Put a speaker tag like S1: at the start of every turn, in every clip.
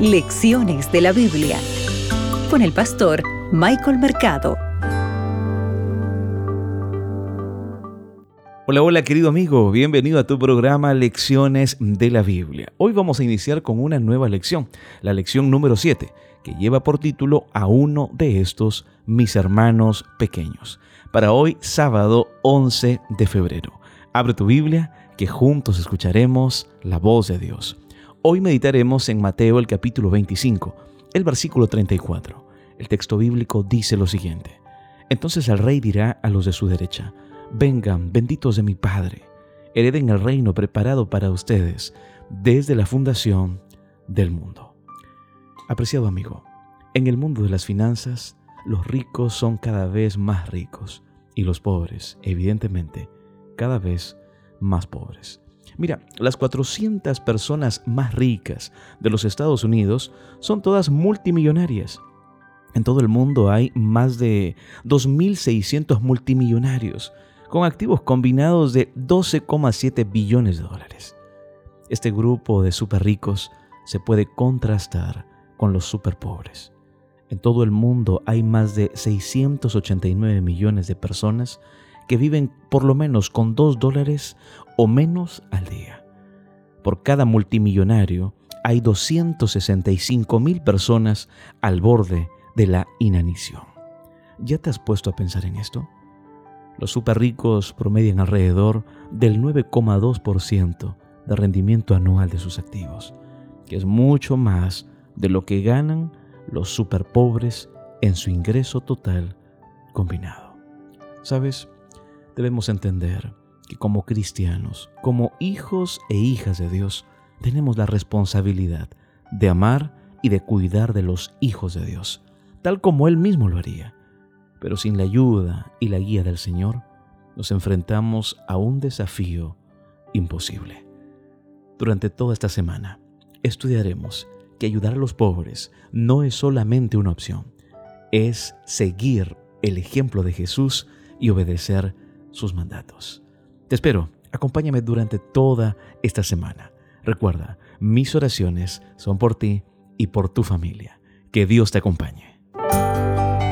S1: Lecciones de la Biblia con el pastor Michael Mercado.
S2: Hola, hola querido amigo, bienvenido a tu programa Lecciones de la Biblia. Hoy vamos a iniciar con una nueva lección, la lección número 7, que lleva por título a uno de estos mis hermanos pequeños. Para hoy, sábado 11 de febrero. Abre tu Biblia, que juntos escucharemos la voz de Dios. Hoy meditaremos en Mateo el capítulo 25, el versículo 34. El texto bíblico dice lo siguiente. Entonces el rey dirá a los de su derecha, vengan, benditos de mi Padre, hereden el reino preparado para ustedes desde la fundación del mundo. Apreciado amigo, en el mundo de las finanzas, los ricos son cada vez más ricos y los pobres, evidentemente, cada vez más pobres. Mira, las 400 personas más ricas de los Estados Unidos son todas multimillonarias. En todo el mundo hay más de 2.600 multimillonarios con activos combinados de 12,7 billones de dólares. Este grupo de super ricos se puede contrastar con los super pobres. En todo el mundo hay más de 689 millones de personas que viven por lo menos con 2 dólares o menos al día. Por cada multimillonario hay 265 mil personas al borde de la inanición. ¿Ya te has puesto a pensar en esto? Los super ricos promedian alrededor del 9,2% de rendimiento anual de sus activos, que es mucho más de lo que ganan los super pobres en su ingreso total combinado. ¿Sabes? Debemos entender que como cristianos, como hijos e hijas de Dios, tenemos la responsabilidad de amar y de cuidar de los hijos de Dios, tal como Él mismo lo haría. Pero sin la ayuda y la guía del Señor, nos enfrentamos a un desafío imposible. Durante toda esta semana, estudiaremos que ayudar a los pobres no es solamente una opción, es seguir el ejemplo de Jesús y obedecer sus mandatos. Te espero, acompáñame durante toda esta semana. Recuerda, mis oraciones son por ti y por tu familia. Que Dios te acompañe.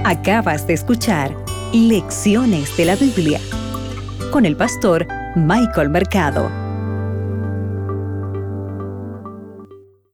S1: Acabas de escuchar Lecciones de la Biblia con el pastor Michael Mercado.